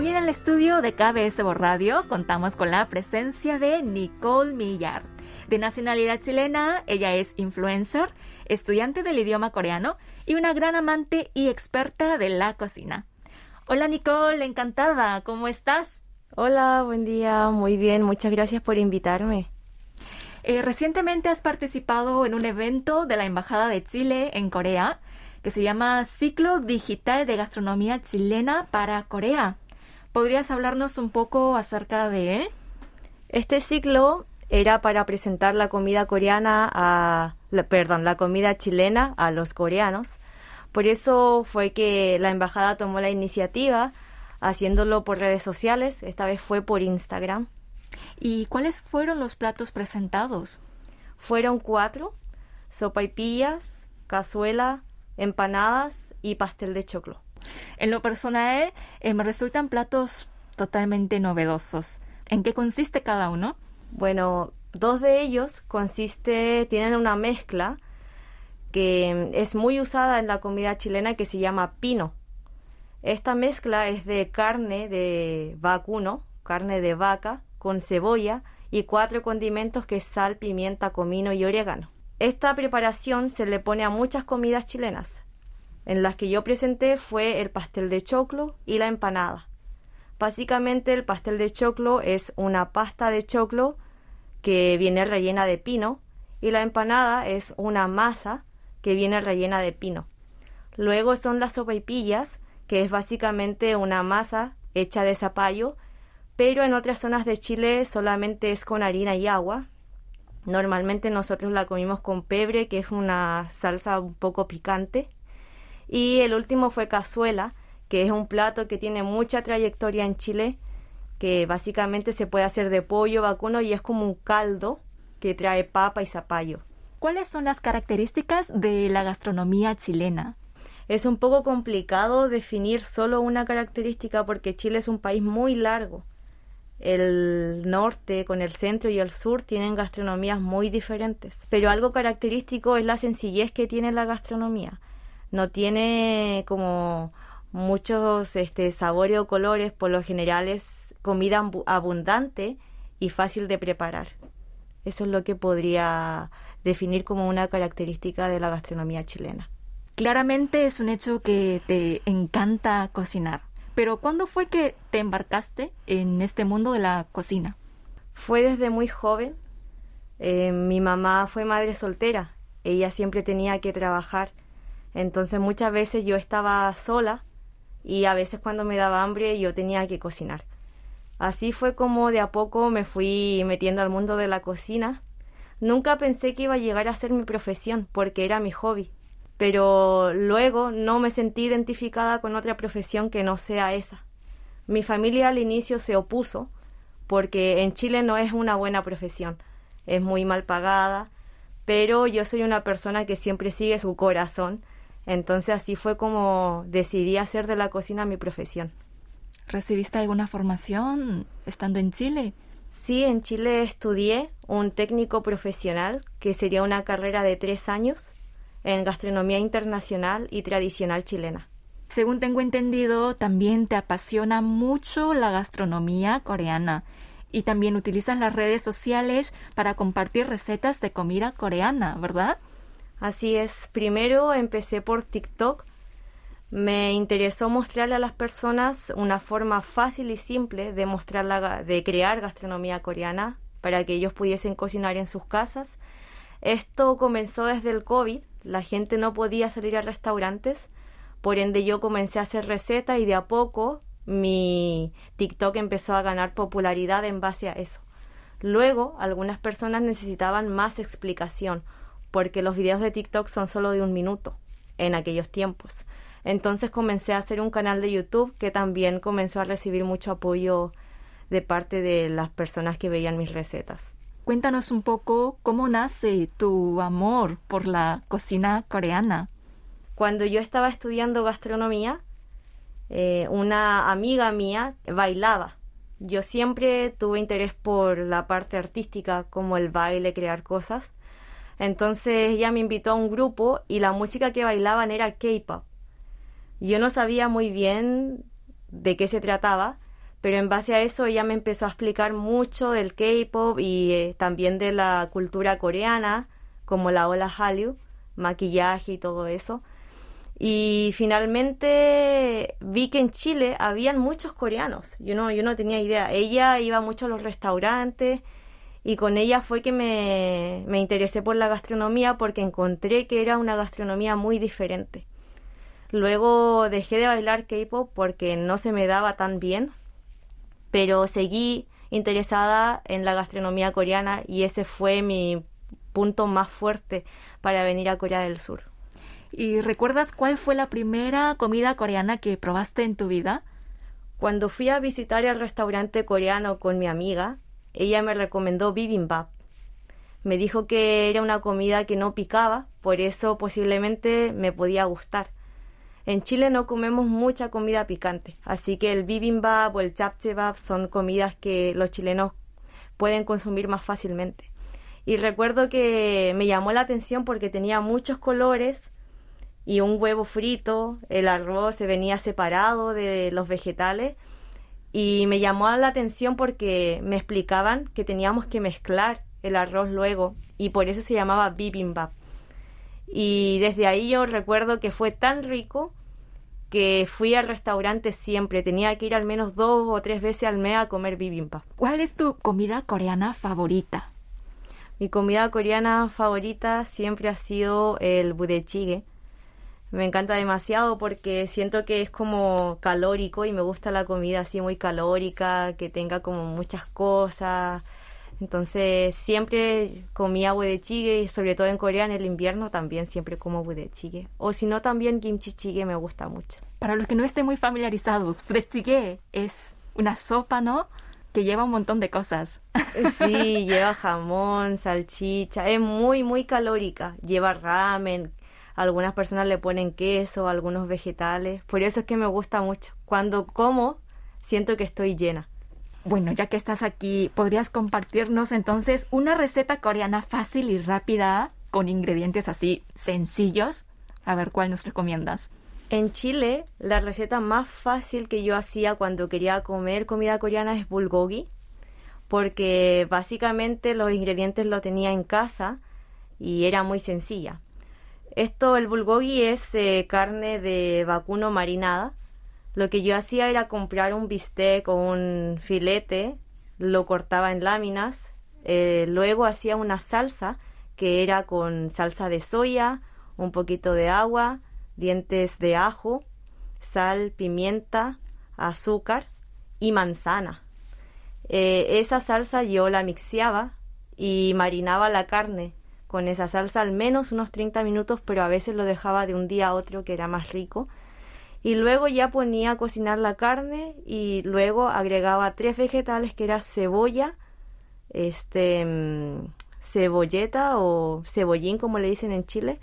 Hoy en el estudio de KBS Radio contamos con la presencia de Nicole Millard. De nacionalidad chilena, ella es influencer, estudiante del idioma coreano y una gran amante y experta de la cocina. Hola Nicole, encantada, ¿cómo estás? Hola, buen día, muy bien, muchas gracias por invitarme. Eh, recientemente has participado en un evento de la Embajada de Chile en Corea que se llama Ciclo Digital de Gastronomía Chilena para Corea. ¿Podrías hablarnos un poco acerca de Este ciclo era para presentar la comida coreana a, perdón, la comida chilena a los coreanos por eso fue que la embajada tomó la iniciativa haciéndolo por redes sociales, esta vez fue por Instagram. ¿Y cuáles fueron los platos presentados? Fueron cuatro, sopa y pillas, cazuela, empanadas y pastel de choclo. En lo personal, eh, me resultan platos totalmente novedosos. ¿En qué consiste cada uno? Bueno, dos de ellos consiste, tienen una mezcla que es muy usada en la comida chilena que se llama pino. Esta mezcla es de carne de vacuno, carne de vaca, con cebolla y cuatro condimentos que es sal, pimienta, comino y orégano. Esta preparación se le pone a muchas comidas chilenas. En las que yo presenté fue el pastel de choclo y la empanada. Básicamente el pastel de choclo es una pasta de choclo que viene rellena de pino y la empanada es una masa que viene rellena de pino. Luego son las sopaipillas, que es básicamente una masa hecha de zapallo, pero en otras zonas de Chile solamente es con harina y agua. Normalmente nosotros la comimos con pebre, que es una salsa un poco picante. Y el último fue cazuela, que es un plato que tiene mucha trayectoria en Chile, que básicamente se puede hacer de pollo vacuno y es como un caldo que trae papa y zapallo. ¿Cuáles son las características de la gastronomía chilena? Es un poco complicado definir solo una característica porque Chile es un país muy largo. El norte con el centro y el sur tienen gastronomías muy diferentes, pero algo característico es la sencillez que tiene la gastronomía. No tiene como muchos este, sabores o colores, por lo general es comida abundante y fácil de preparar. Eso es lo que podría definir como una característica de la gastronomía chilena. Claramente es un hecho que te encanta cocinar, pero ¿cuándo fue que te embarcaste en este mundo de la cocina? Fue desde muy joven. Eh, mi mamá fue madre soltera, ella siempre tenía que trabajar, entonces muchas veces yo estaba sola y a veces cuando me daba hambre yo tenía que cocinar. Así fue como de a poco me fui metiendo al mundo de la cocina Nunca pensé que iba a llegar a ser mi profesión, porque era mi hobby. Pero luego no me sentí identificada con otra profesión que no sea esa. Mi familia al inicio se opuso, porque en Chile no es una buena profesión, es muy mal pagada, pero yo soy una persona que siempre sigue su corazón, entonces así fue como decidí hacer de la cocina mi profesión. ¿Recibiste alguna formación estando en Chile? Sí, en Chile estudié un técnico profesional, que sería una carrera de tres años en gastronomía internacional y tradicional chilena. Según tengo entendido, también te apasiona mucho la gastronomía coreana y también utilizas las redes sociales para compartir recetas de comida coreana, ¿verdad? Así es. Primero empecé por TikTok me interesó mostrarle a las personas una forma fácil y simple de mostrar de crear gastronomía coreana para que ellos pudiesen cocinar en sus casas. Esto comenzó desde el COVID, la gente no podía salir a restaurantes, por ende yo comencé a hacer recetas y de a poco mi TikTok empezó a ganar popularidad en base a eso. Luego, algunas personas necesitaban más explicación, porque los videos de TikTok son solo de un minuto en aquellos tiempos. Entonces comencé a hacer un canal de YouTube que también comenzó a recibir mucho apoyo de parte de las personas que veían mis recetas. Cuéntanos un poco cómo nace tu amor por la cocina coreana. Cuando yo estaba estudiando gastronomía, eh, una amiga mía bailaba. Yo siempre tuve interés por la parte artística, como el baile, crear cosas. Entonces ella me invitó a un grupo y la música que bailaban era K-pop. Yo no sabía muy bien de qué se trataba, pero en base a eso ella me empezó a explicar mucho del K-pop y eh, también de la cultura coreana, como la ola Hallyu, maquillaje y todo eso. Y finalmente vi que en Chile habían muchos coreanos. Yo no, yo no tenía idea. Ella iba mucho a los restaurantes y con ella fue que me, me interesé por la gastronomía porque encontré que era una gastronomía muy diferente. Luego dejé de bailar K-pop porque no se me daba tan bien, pero seguí interesada en la gastronomía coreana y ese fue mi punto más fuerte para venir a Corea del Sur. ¿Y recuerdas cuál fue la primera comida coreana que probaste en tu vida? Cuando fui a visitar el restaurante coreano con mi amiga, ella me recomendó bibimbap. Me dijo que era una comida que no picaba, por eso posiblemente me podía gustar. En Chile no comemos mucha comida picante, así que el bibimbap o el chapchebap son comidas que los chilenos pueden consumir más fácilmente. Y recuerdo que me llamó la atención porque tenía muchos colores y un huevo frito, el arroz se venía separado de los vegetales y me llamó la atención porque me explicaban que teníamos que mezclar el arroz luego y por eso se llamaba bibimbap. Y desde ahí yo recuerdo que fue tan rico que fui al restaurante siempre, tenía que ir al menos dos o tres veces al mes a comer bibimbap. ¿Cuál es tu comida coreana favorita? Mi comida coreana favorita siempre ha sido el budae me encanta demasiado porque siento que es como calórico y me gusta la comida así muy calórica, que tenga como muchas cosas. Entonces siempre comía chigue y sobre todo en Corea en el invierno también siempre como chigue O si no también kimchi chigue me gusta mucho. Para los que no estén muy familiarizados, chigue es una sopa, ¿no? Que lleva un montón de cosas. Sí, lleva jamón, salchicha, es muy, muy calórica. Lleva ramen, algunas personas le ponen queso, algunos vegetales. Por eso es que me gusta mucho. Cuando como, siento que estoy llena. Bueno, ya que estás aquí, ¿podrías compartirnos entonces una receta coreana fácil y rápida con ingredientes así sencillos? A ver, ¿cuál nos recomiendas? En Chile, la receta más fácil que yo hacía cuando quería comer comida coreana es bulgogi, porque básicamente los ingredientes lo tenía en casa y era muy sencilla. Esto, el bulgogi es eh, carne de vacuno marinada. Lo que yo hacía era comprar un bistec o un filete, lo cortaba en láminas, eh, luego hacía una salsa que era con salsa de soya, un poquito de agua, dientes de ajo, sal, pimienta, azúcar y manzana. Eh, esa salsa yo la mixeaba y marinaba la carne con esa salsa al menos unos 30 minutos, pero a veces lo dejaba de un día a otro que era más rico. Y luego ya ponía a cocinar la carne y luego agregaba tres vegetales que era cebolla, este mm, cebolleta o cebollín como le dicen en Chile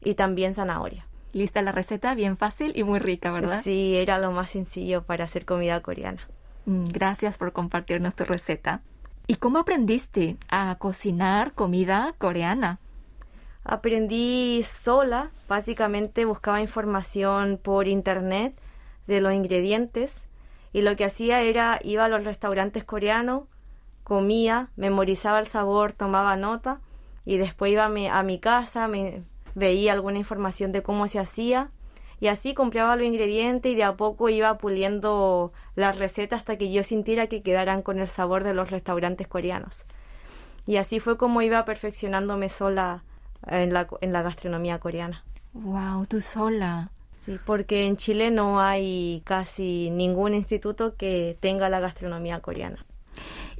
y también zanahoria. Lista la receta, bien fácil y muy rica, ¿verdad? Sí, era lo más sencillo para hacer comida coreana. Mm, gracias por compartirnos tu receta. ¿Y cómo aprendiste a cocinar comida coreana? Aprendí sola, básicamente buscaba información por internet de los ingredientes y lo que hacía era iba a los restaurantes coreanos, comía, memorizaba el sabor, tomaba nota y después iba a mi, a mi casa, me veía alguna información de cómo se hacía y así compraba los ingredientes y de a poco iba puliendo las recetas hasta que yo sintiera que quedaran con el sabor de los restaurantes coreanos. Y así fue como iba perfeccionándome sola en la, en la gastronomía coreana. ¡Wow! ¿Tú sola? Sí, porque en Chile no hay casi ningún instituto que tenga la gastronomía coreana.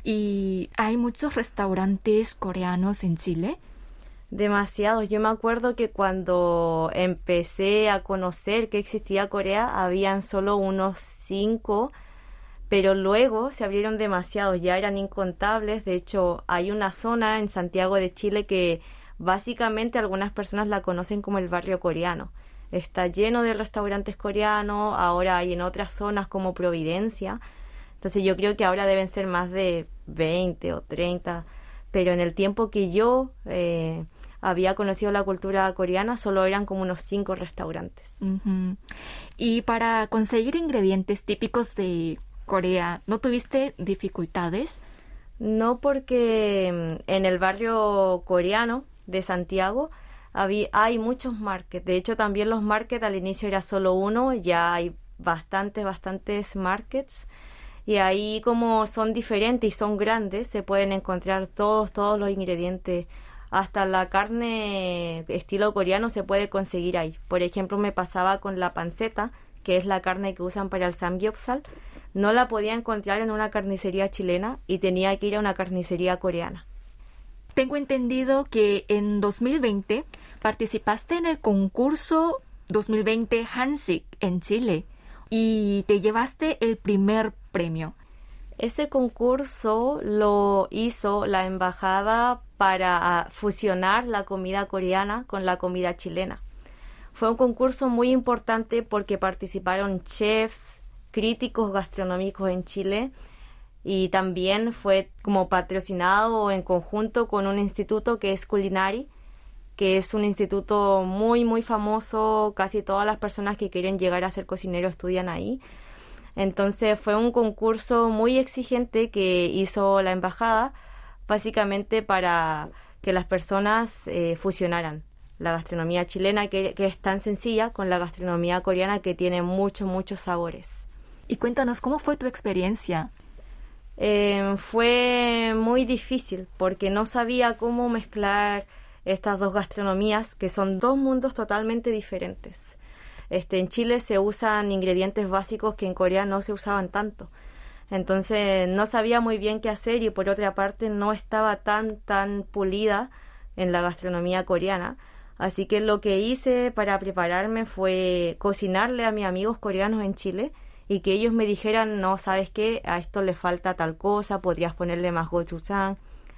¿Y hay muchos restaurantes coreanos en Chile? Demasiado. Yo me acuerdo que cuando empecé a conocer que existía Corea, habían solo unos cinco, pero luego se abrieron demasiados, ya eran incontables. De hecho, hay una zona en Santiago de Chile que básicamente algunas personas la conocen como el barrio coreano. Está lleno de restaurantes coreanos, ahora hay en otras zonas como Providencia. Entonces yo creo que ahora deben ser más de 20 o 30, pero en el tiempo que yo eh, había conocido la cultura coreana, solo eran como unos cinco restaurantes. Y para conseguir ingredientes típicos de Corea, ¿no tuviste dificultades? No porque mm, en el barrio coreano de Santiago había, hay muchos markets. De hecho, también los markets al inicio era solo uno, ya hay bastantes, bastantes markets. Y ahí como son diferentes y son grandes, se pueden encontrar todos, todos los ingredientes. Hasta la carne estilo coreano se puede conseguir ahí. Por ejemplo, me pasaba con la panceta, que es la carne que usan para el samgyeopsal. No la podía encontrar en una carnicería chilena y tenía que ir a una carnicería coreana. Tengo entendido que en 2020 participaste en el concurso 2020 Hansik en Chile y te llevaste el primer premio. Ese concurso lo hizo la embajada para ah, fusionar la comida coreana con la comida chilena. Fue un concurso muy importante porque participaron chefs, críticos gastronómicos en Chile y también fue como patrocinado en conjunto con un instituto que es Culinari, que es un instituto muy muy famoso, casi todas las personas que quieren llegar a ser cocinero estudian ahí. Entonces fue un concurso muy exigente que hizo la embajada, básicamente para que las personas eh, fusionaran la gastronomía chilena, que, es tan sencilla, con la gastronomía coreana, que tiene muchos, muchos sabores. Y cuéntanos, ¿cómo fue tu experiencia? Eh, fue muy difícil porque no sabía cómo mezclar estas dos gastronomías, que son dos mundos totalmente diferentes. Este, en Chile se usan ingredientes básicos que en Corea no se usaban tanto. Entonces no sabía muy bien qué hacer y por otra parte no estaba tan tan pulida en la gastronomía coreana. Así que lo que hice para prepararme fue cocinarle a mis amigos coreanos en Chile y que ellos me dijeran, no, sabes qué, a esto le falta tal cosa, podrías ponerle más gochujang.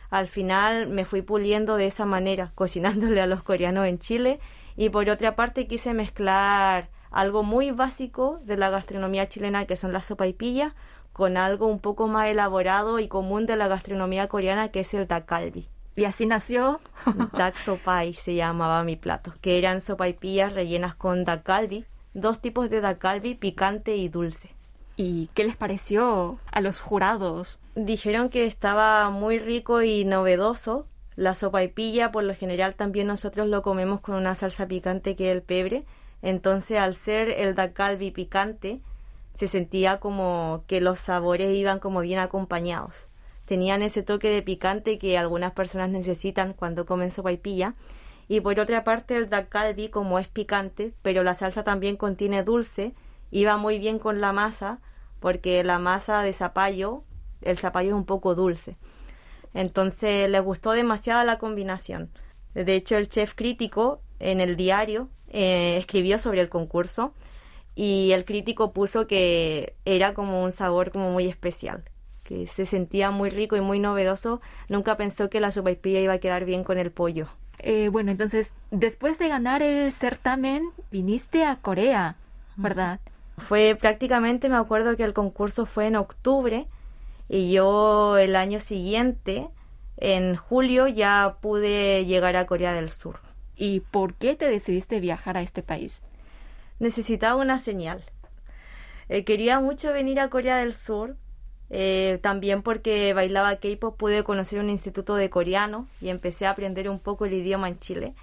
Al final me fui puliendo de esa manera, cocinándole a los coreanos en Chile y por otra parte quise mezclar algo muy básico de la gastronomía chilena que son las sopaipillas con algo un poco más elaborado y común de la gastronomía coreana que es el takalbi. Y así nació Dak Sopai se llamaba mi plato, que eran sopaipillas rellenas con dakalbi, dos tipos de dakalbi, picante y dulce. ¿Y qué les pareció a los jurados? Dijeron que estaba muy rico y novedoso, la sopa y pilla, por lo general también nosotros lo comemos con una salsa picante que es el pebre. Entonces, al ser el dacalbi picante, se sentía como que los sabores iban como bien acompañados. Tenían ese toque de picante que algunas personas necesitan cuando comen sopa y pilla. Y por otra parte, el dacalbi, como es picante, pero la salsa también contiene dulce, iba muy bien con la masa, porque la masa de zapallo, el zapallo es un poco dulce. Entonces le gustó demasiado la combinación. De hecho, el chef crítico en el diario eh, escribió sobre el concurso y el crítico puso que era como un sabor como muy especial, que se sentía muy rico y muy novedoso. Nunca pensó que la sopaipilla iba a quedar bien con el pollo. Eh, bueno, entonces, después de ganar el certamen, viniste a Corea, ¿verdad? Fue prácticamente, me acuerdo que el concurso fue en octubre y yo el año siguiente, en julio, ya pude llegar a Corea del Sur. ¿Y por qué te decidiste viajar a este país? Necesitaba una señal. Eh, quería mucho venir a Corea del Sur, eh, también porque bailaba K-pop pude conocer un instituto de coreano y empecé a aprender un poco el idioma en Chile.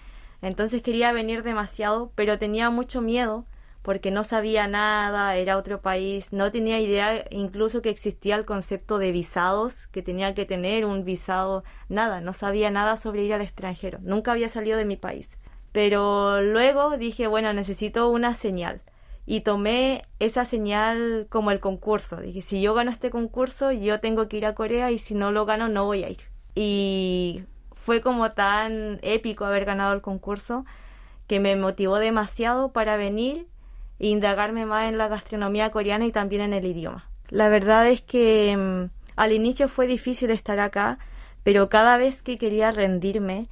Entonces quería venir demasiado, pero tenía mucho miedo porque no sabía nada, era otro país, no tenía idea incluso que existía el concepto de visados, que tenía que tener un visado, nada, no sabía nada sobre ir al extranjero, nunca había salido de mi país. Pero luego dije, bueno, necesito una señal. Y tomé esa señal como el concurso. Dije, si yo gano este concurso, yo tengo que ir a Corea y si no lo gano, no voy a ir. Y fue como tan épico haber ganado el concurso que me motivó demasiado para venir indagarme más en la gastronomía coreana y también en el idioma. La verdad es que mm, al inicio fue difícil estar acá, pero cada vez que quería rendirme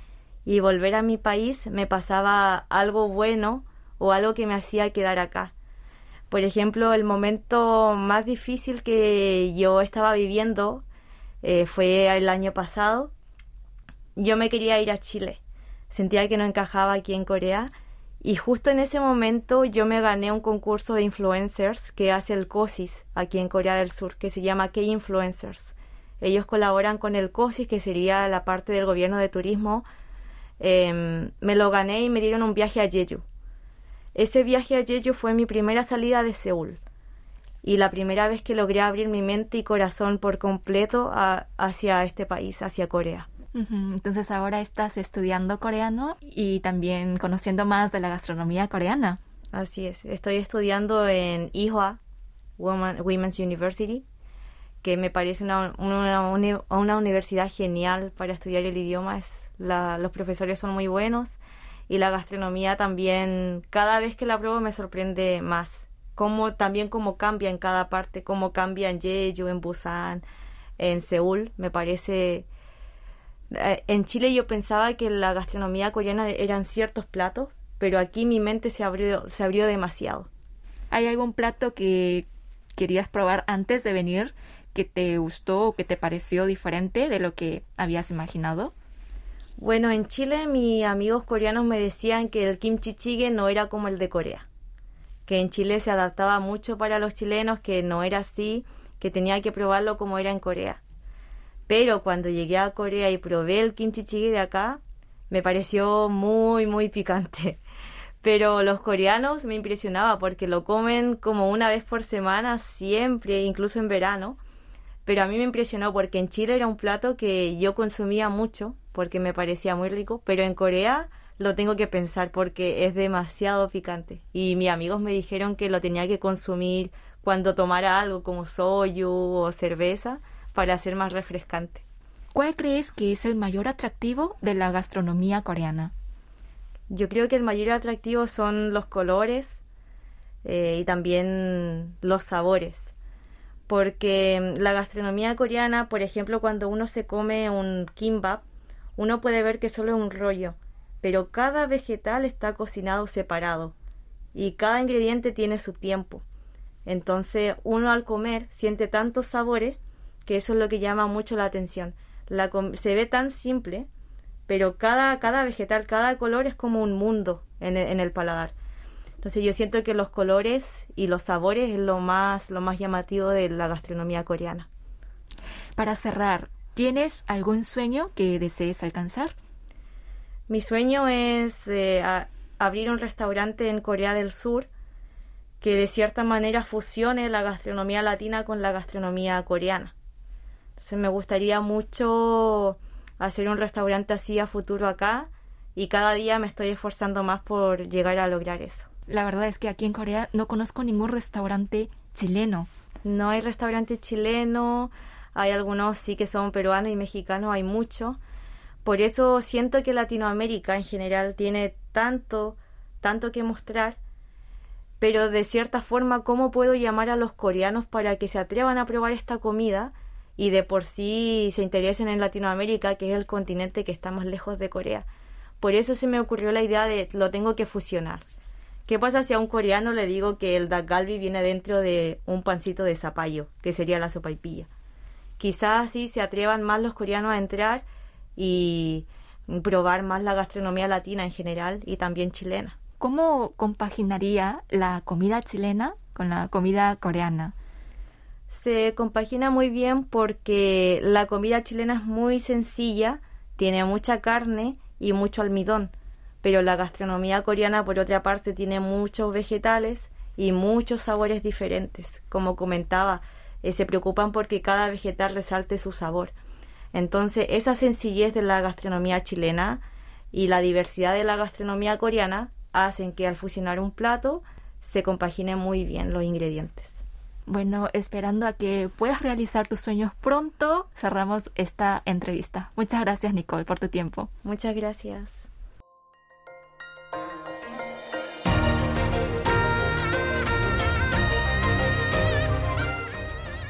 y volver a mi país me pasaba algo bueno o algo que me hacía quedar acá. Por ejemplo, el momento más difícil que yo estaba viviendo eh, fue el año pasado. Yo me quería ir a Chile. Sentía que no encajaba aquí en Corea Y justo en ese momento yo me gané un concurso de influencers que hace el COSIS aquí en Corea del Sur, que se llama K-Influencers. Ellos colaboran con el COSIS, que sería la parte del gobierno de turismo. Em, me lo gané y me dieron un viaje a Jeju. Ese viaje a Jeju fue mi primera salida de Seúl y la primera vez que logré abrir mi mente y corazón por completo hacia este país, hacia Corea. Entonces ahora estás estudiando coreano y también conociendo más de la gastronomía coreana. Así es, estoy estudiando en Ihua Women's University, que me parece una, una, universidad genial para estudiar el idioma. Es los profesores son muy buenos y la gastronomía también, cada vez que la pruebo me sorprende más. Como, también cómo cambia en cada parte, cómo cambia en Jeju, en Busan, en Seúl, me parece eh, en Chile yo pensaba que la gastronomía coreana eran ciertos platos, pero aquí mi mente se abrió, se abrió demasiado. ¿Hay algún plato que querías probar antes de venir que te gustó o que te pareció diferente de lo que habías imaginado? Bueno, en Chile mis amigos coreanos me decían que el kimchi jjigae no era como el de Corea, que en Chile se adaptaba mucho para los chilenos, que no era así, que tenía que probarlo como era en Corea. Pero cuando llegué a Corea y probé el kimchi jjigae de acá, me pareció muy, muy picante. Pero los coreanos me impresionaba porque lo comen como una vez por semana, siempre, incluso en verano. Pero a mí me impresionó porque en Chile era un plato que yo consumía mucho porque me parecía muy rico, pero en Corea lo tengo que pensar porque es demasiado picante. Y mis amigos me dijeron que lo tenía que consumir cuando tomara algo como soyu o cerveza para ser más refrescante. ¿Cuál crees que es el mayor atractivo de la gastronomía coreana? Yo creo que el mayor atractivo son los colores eh, y también los sabores. Porque la gastronomía coreana, por ejemplo, cuando uno se come un kimbap, uno puede ver que solo es un rollo, pero cada vegetal está cocinado separado y cada ingrediente tiene su tiempo. Entonces uno al comer siente tantos sabores que eso es lo que llama mucho la atención. La, se ve tan simple, pero cada, cada vegetal, cada color es como un mundo en el, en el paladar. Entonces yo siento que los colores y los sabores es lo más, lo más llamativo de la gastronomía coreana. Para cerrar, ¿tienes algún sueño que desees alcanzar? Mi sueño es eh, abrir un restaurante en Corea del Sur que de cierta manera fusione la gastronomía latina con la gastronomía coreana me gustaría mucho hacer un restaurante así a futuro acá y cada día me estoy esforzando más por llegar a lograr eso. La verdad es que aquí en Corea no conozco ningún restaurante chileno. No hay restaurante chileno, hay algunos sí que son peruanos y mexicanos, hay mucho. Por eso siento que Latinoamérica en general tiene tanto, tanto que mostrar, pero de cierta forma, ¿cómo puedo llamar a los coreanos para que se atrevan a probar esta comida? y de por sí se interesen en Latinoamérica, que es el continente que está más lejos de Corea. Por eso se me ocurrió la idea de lo tengo que fusionar. ¿Qué pasa si a un coreano le digo que el dak galbi viene dentro de un pancito de zapallo, que sería la sopaipilla? Quizás así se atrevan más los coreanos a entrar y probar más la gastronomía latina en general y también chilena. ¿Cómo compaginaría la comida chilena con la comida coreana? se compagina muy bien porque la comida chilena es muy sencilla, tiene mucha carne y mucho almidón, pero la gastronomía coreana por otra parte tiene muchos vegetales y muchos sabores diferentes. Como comentaba, eh, se preocupan porque cada vegetal resalte su sabor. Entonces, esa sencillez de la gastronomía chilena y la diversidad de la gastronomía coreana hacen que al fusionar un plato se compaginen muy bien los ingredientes. Bueno, esperando a que puedas realizar tus sueños pronto, cerramos esta entrevista. Muchas gracias, Nicole, por tu tiempo. Muchas gracias.